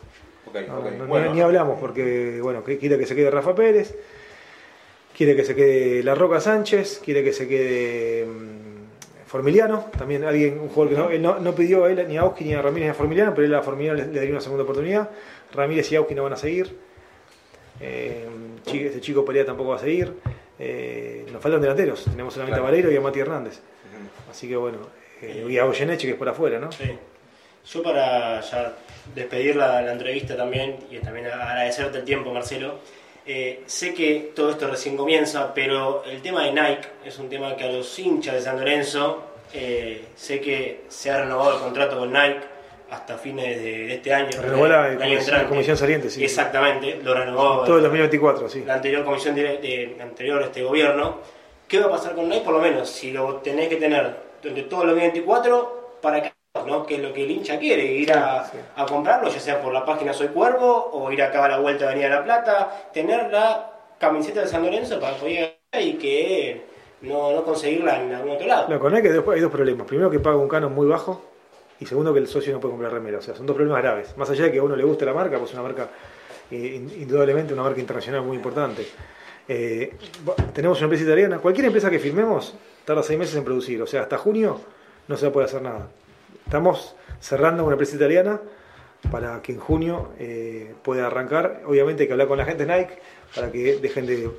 Ok, No, ni- ni, hablamos porque, bueno, quiere que se quede Rafa Pérez. quiere que se quede La Roca Sánchez, quiere que se quede mm, Formiliano, también alguien, un jugador que no, él no, no pidió a él, ni a Auski ni a Ramírez ni a Formiliano, pero él a Formiliano le, le daría una segunda oportunidad. Ramírez y Auski no van a seguir. Eh, este chico Perea tampoco va a seguir. Eh, nos faltan delanteros, tenemos solamente Claro. a Valero y a Mati Hernández. Así que bueno, eh, y a Goyeneche que es por afuera, ¿no? Sí. Yo para ya despedir la, la entrevista también y también agradecerte el tiempo, Marcelo. Eh, sé que todo esto recién comienza, pero el tema de Nike es un tema que a los hinchas de San Lorenzo, eh, sé que se ha renovado el contrato con Nike hasta fines de, de este año. Renovó la, año la comisión saliente, sí. Exactamente, lo renovó Todo el 2024, sí. la anterior comisión de, anterior este gobierno. ¿Qué va a pasar con Nike? Por lo menos, si lo tenés que tener durante todo el 2024, ¿para Que es lo que el hincha quiere, ir a, Sí. a comprarlo, ya sea por la página Soy Cuervo o ir acá a la vuelta de Avenida La Plata, tener la camiseta de San Lorenzo para poder y que no, no conseguirla en algún otro lado. No, con Nike después hay dos problemas. Primero que paga un canon muy bajo y segundo que el socio no puede comprar remera. O sea, son dos problemas graves. Más allá de que a uno le guste la marca, pues es una marca, eh, in- indudablemente una marca internacional muy importante. Eh, tenemos una empresa italiana. Cualquier empresa que firmemos tarda seis meses en producir. O sea, hasta junio no se va a poder hacer nada. Estamos cerrando una empresa italiana para que en junio eh, pueda arrancar. Obviamente hay que hablar con la gente Nike para que dejen de,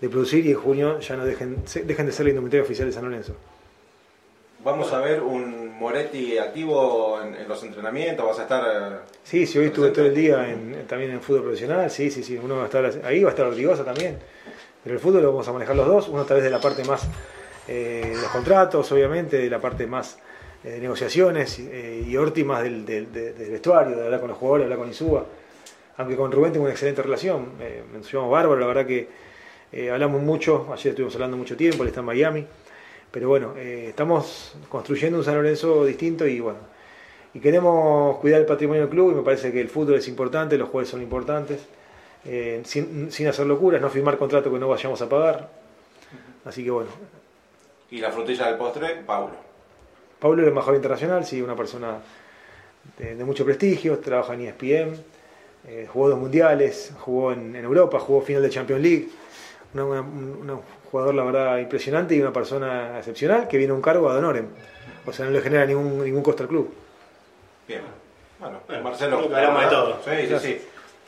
de producir y en junio ya no dejen, se- dejen de ser la indumentaria oficial de San Lorenzo. Vamos a ver un Moretti activo en, en los entrenamientos, vas a estar... eh, Sí, sí, hoy estuve todo el día en- también en fútbol profesional, sí, sí, sí, uno va a estar ahí, va a estar Ortigosa también, pero el fútbol lo vamos a manejar los dos, uno a través de la parte más eh, de los contratos, obviamente, de la parte más eh, de negociaciones, eh, y Orti más del, del- de- del vestuario, de hablar con los jugadores, hablar con Insúa, aunque con Rubén tengo una excelente relación, eh, nos bárbaro, la verdad que eh, hablamos mucho, ayer estuvimos hablando mucho tiempo, él está en Miami, pero bueno, estamos construyendo un San Lorenzo distinto y bueno, y queremos cuidar el patrimonio del club y me parece que el fútbol es importante, los jugadores son importantes, sin, sin hacer locuras, no firmar contrato que no vayamos a pagar. Así que bueno, Y la frutilla del postre, Paulo. Pablo es embajador internacional, sí, una persona de, de mucho prestigio, trabaja en ESPN, eh, jugó dos mundiales, jugó en, en Europa, jugó final de Champions League, una- una- un jugador la verdad impresionante y una persona excepcional que viene a un cargo ad honorem, o sea, no le genera ningún, ningún costo al club. Bien. Bueno, Bueno, Marcelo. hablamos de todo. Sí, sí, sí.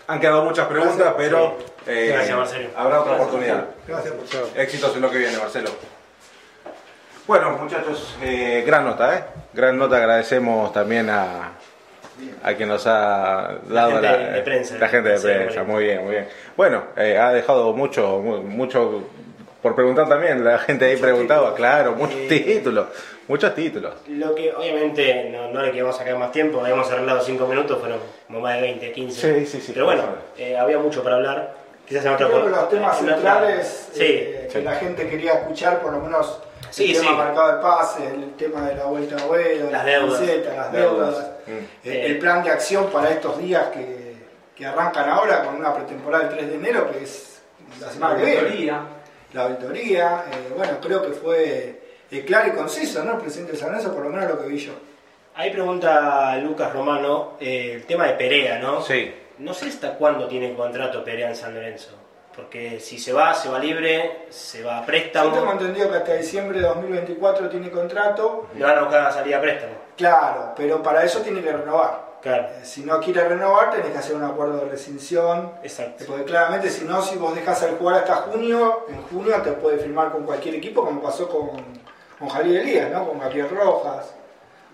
Han quedado muchas preguntas, pero eh, Gracias, Marcelo. habrá otra oportunidad. Gracias por. Éxitos en lo que viene, Marcelo. Bueno, muchachos, eh, gran nota, ¿eh? Gran nota, agradecemos también a, a quien nos ha dado gente la, de prensa. la gente de Sí, prensa, muy bien, muy bien. Bueno, eh, ha dejado mucho, mu- mucho por preguntar también, la gente ahí preguntaba, claro, muchos Eh, títulos, muchos títulos. Lo que obviamente no, no le queremos sacar más tiempo, habíamos arreglado 5 minutos, fueron como más de 20, 15. Sí, sí, sí, Pero bueno, eh, había mucho para hablar. Quizás en otra Creo que los temas en otra- centrales Sí, eh, que la gente quería escuchar, por lo menos Sí, el tema sí. marcado de pase, el tema de la vuelta a vuelo, Las deudas. las Deudas. deudas, Mm. eh, el plan de acción para estos días que, que arrancan ahora con una pretemporada el 3 de enero, que es la semana que viene. La auditoría, eh, bueno, creo que fue eh, claro y conciso, ¿no? El presidente de San Lorenzo, por lo menos lo que vi yo. Ahí pregunta Lucas Romano eh, el tema de Perea, ¿no? Sí. No sé hasta cuándo tiene contrato Perea en San Lorenzo. Porque si se va, se va libre, se va a Yo tengo préstamo. entendido que hasta diciembre de 2024 tiene contrato, Le van a buscar la salida a préstamo. claro, pero para eso tiene que renovar. Claro, Eh, Si no quiere renovar, tenés que hacer un acuerdo de rescisión. exacto. Porque claramente, si no, si vos dejas al jugar hasta junio, en junio te puede firmar con cualquier equipo, como pasó con, con Javier Elías, ¿no? con Gabriel Rojas.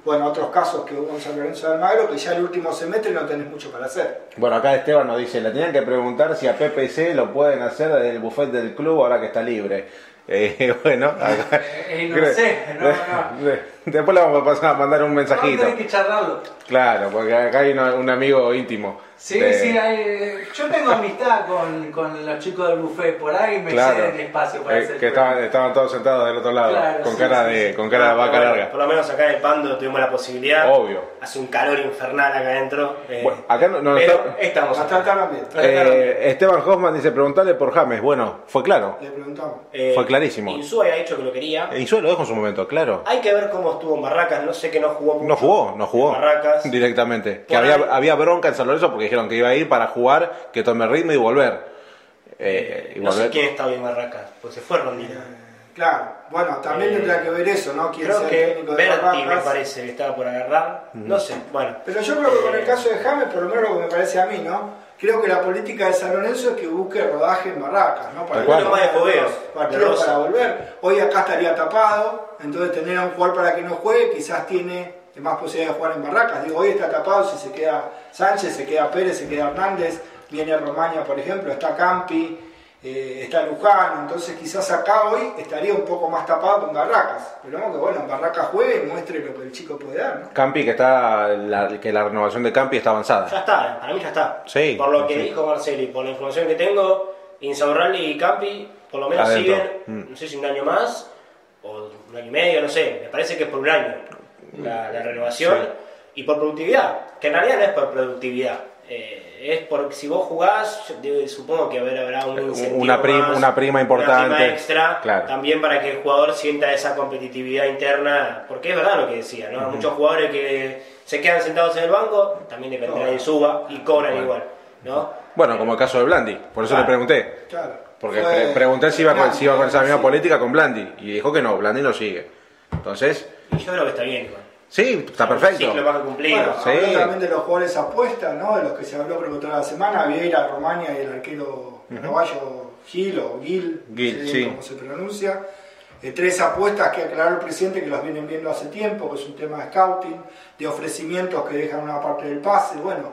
Bueno, otros casos que hubo en San Lorenzo de Almagro, que ya el último semestre no tenés mucho para hacer. Bueno, acá Esteban nos dice, le tenían que preguntar si a PPC lo pueden hacer desde el buffet del club ahora que está libre. Eh, bueno, acá- Eh, no sé, no, no. después le vamos a pasar a mandar un mensajito. tener que charlarlo. Claro, porque acá hay una- un amigo íntimo. Sí, de- sí, hay- yo tengo amistad con, con los chicos del buffet por ahí, me Claro. ceden espacio para Eh, hacer que estaban, estaban todos sentados del otro lado, Claro, con sí, cara sí, de sí. con cara de vaca Pero bueno, larga. Por lo menos acá en el Pando tuvimos la posibilidad. Obvio. Hace un calor infernal acá adentro. eh, Bueno, acá no- no pero está- estamos acá. Eh, Esteban Hoffman dice, preguntarle por James. Bueno, fue claro. Le preguntamos. Eh, fue clarísimo. Insúa había dicho que lo quería. Y lo dijo en su momento, claro. Hay que ver cómo estuvo en Barracas. No sé que no jugó mucho. No jugó, no jugó. En Barracas. Directamente. Que había, había bronca en San Lorenzo porque dijeron que iba a ir para jugar, que tome ritmo y volver. eh, y no sé volver. quién está hoy en Barracas, pues se fue Rondino. Claro, bueno, también Eh, tendrá que ver eso, ¿no? Quién Creo sea el que técnico de Berti me parece que estaba por agarrar. No sé, bueno. Pero yo creo que con el Eh, caso de James, por lo menos lo que me parece a mí, ¿no? Creo que la política de San Lorenzo es que busque rodaje en Barracas, ¿no? De fogueo, de partidos rosa. para volver. Hoy acá estaría tapado, entonces tener a un jugador para que no juegue quizás tiene más posibilidad de jugar en Barracas. Digo, hoy está tapado, si se queda Sánchez, se queda Pérez, se queda Hernández, viene Romaña, por ejemplo, está Campi, eh, está Luján, entonces quizás acá hoy estaría un poco más tapado en Barracas. Esperemos que bueno, en Barracas juegue y muestre lo que el chico puede dar, ¿no? Campi, que está la, que la renovación de Campi está Ya avanzada. está, para mí ya está. Sí, Por lo que sí. dijo Marceli, por la información que tengo, Insaurralde y Campi por lo menos Adentro. siguen, Mm. no sé si un año más, o un año y medio, no sé, me parece que es por un año la, la renovación. Sí. Y por productividad, que en realidad no es por productividad. Eh, es porque si vos jugás, yo supongo que habrá, habrá un incentivo Una prim- más, una prima Una importante. prima extra, Claro. también para que el jugador sienta esa competitividad interna, porque es verdad lo que decía, ¿no? Muchos jugadores que se quedan sentados en el banco, también dependerá de suba y cobran Bueno. igual, ¿no? Bueno, como el caso de Blandi, por eso Claro. le pregunté. Claro. Porque pre- pregunté si iba, con, si iba con esa misma Sí. política con Blandi. Y dijo que no, Blandi no sigue. Entonces, Y yo creo que está bien igual. Sí, está perfecto. ciclo más que cumplido. Bueno, Sí. habló también de los jugadores apuestas, ¿no? De los que se habló creo que toda la semana, Vieira, Romania y el arquero paraguayo Gil o Gil, no Gil, sé sí. cómo se pronuncia. Eh, tres apuestas que aclaró el presidente que las vienen viendo hace tiempo, que es un tema de scouting, de ofrecimientos que dejan una parte del pase, bueno,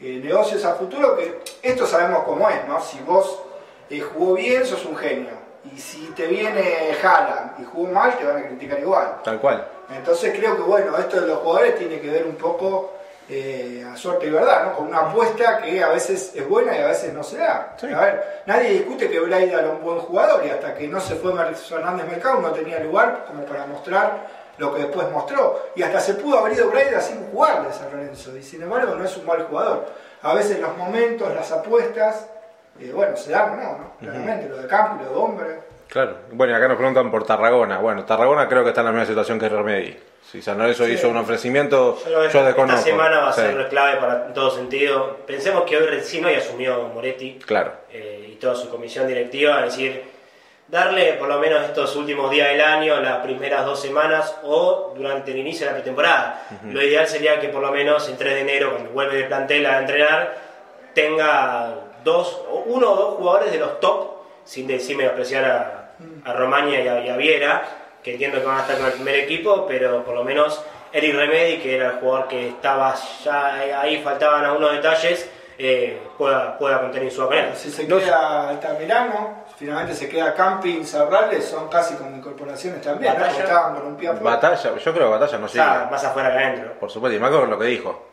eh, negocios a futuro que esto sabemos cómo es, ¿no? Si vos eh, jugó bien, sos un genio. Y si te viene Haaland y jugó mal, te van a criticar igual. Tal cual. Entonces creo que bueno, esto de los jugadores tiene que ver un poco eh, a suerte y verdad, ¿no? Con una apuesta que a veces es buena y a veces no se da. Sí. A ver, nadie discute que Braida era un buen jugador y hasta que no se fue Fernández Mercado no tenía lugar como para mostrar lo que después mostró. Y hasta se pudo haber ido Braida sin jugar de San Lorenzo. Y sin embargo no es un mal jugador. A veces los momentos, las apuestas, eh, bueno, se dan o no, ¿no? Claramente, lo de Campo, lo de Hombre. Claro. Bueno, y acá nos preguntan por Tarragona. Bueno, Tarragona creo que está en la misma situación que Remedi. Si San Lorenzo Sí. hizo un ofrecimiento, Yo yo desconozco. Esta semana va a Sí, ser clave para en todo sentido. Pensemos que hoy recién hoy asumió Moretti Claro. eh, y toda su comisión directiva, es decir, darle por lo menos estos últimos días del año, las primeras dos semanas o durante el inicio de la pretemporada. Lo ideal sería que por lo menos el 3 de enero, cuando vuelve de plantel a entrenar, tenga dos, o uno o dos jugadores de los top, sin decirme despreciar a, a Romaña y a, y a Viera, que entiendo que van a estar con el primer equipo, pero por lo menos Eric Remedi, que era el jugador que estaba ya ahí, faltaban algunos detalles, eh, pueda, pueda contener su Bueno, si se queda Altamirano, finalmente se queda Camping, Cerrales, son casi como incorporaciones también, ¿no? Batalla. Porque estaban con un pie afuera. Batalla, yo creo que Batalla no sigue. Más afuera que adentro. Por supuesto, y me acuerdo lo que dijo.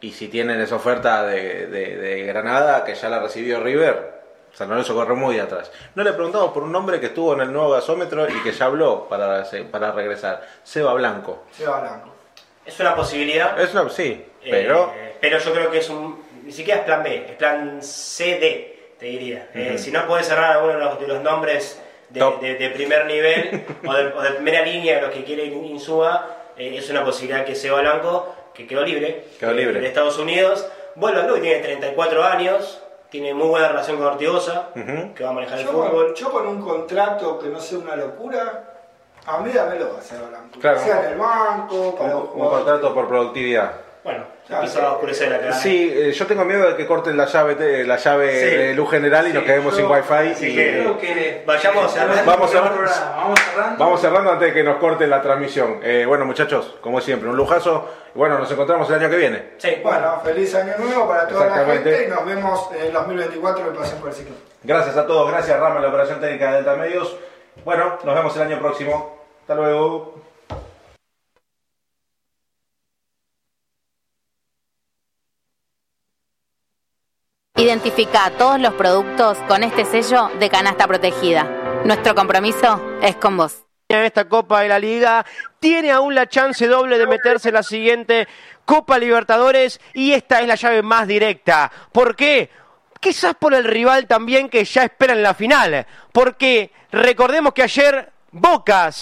Y si tienen esa oferta de, de- de Granada, que ya la recibió River, San Lorenzo corre muy atrás. No le preguntamos por un nombre que estuvo en el nuevo gasómetro y que ya habló para, para regresar. Seba Blanco. Seba Blanco. Es una posibilidad. Es una, sí, pero... eh, pero yo creo que es un. Ni siquiera es plan B, es plan CD, te diría. Eh, si no puedes cerrar alguno de los, de los nombres de, de- de primer nivel o, de, o de primera línea, los que quieren Insúa, eh, es una posibilidad que Seba Blanco, que quedó libre, Quedó libre. de Estados Unidos, vuelva al club, tiene 34 años, tiene muy buena relación con Ortigosa, que va a manejar el fútbol. con, yo con un contrato que no sea una locura, a mí dámelo a Blanco. Claro. Sea en el banco, para Un, un contrato por productividad. Bueno, Claro, empieza a sí. oscurecer la cara. Sí, eh, yo tengo miedo de que corten la llave de, la llave Sí. de luz general y nos quedemos sin wifi. así y- que- Creo que Vayamos cerrando. Vamos cerrando. Vamos cerrando. Vamos cerrando antes de que nos corten la transmisión. Eh, bueno, muchachos, como siempre, un lujazo. Y bueno, nos encontramos el año que viene. Sí. Bueno, feliz año nuevo para toda la gente y nos vemos en el 2024 en Pasión por el Ciclo. Gracias a todos, gracias Rama, la operación técnica de Delta Medios. Bueno, nos vemos el año próximo. Hasta luego. Identifica todos los productos con este sello de canasta protegida. Nuestro compromiso es con vos. esta Copa de la Liga, tiene aún la chance doble de meterse en la siguiente Copa Libertadores y esta es la llave más directa. ¿Por qué? Quizás por el rival también que ya espera en la final, porque recordemos que ayer Boca se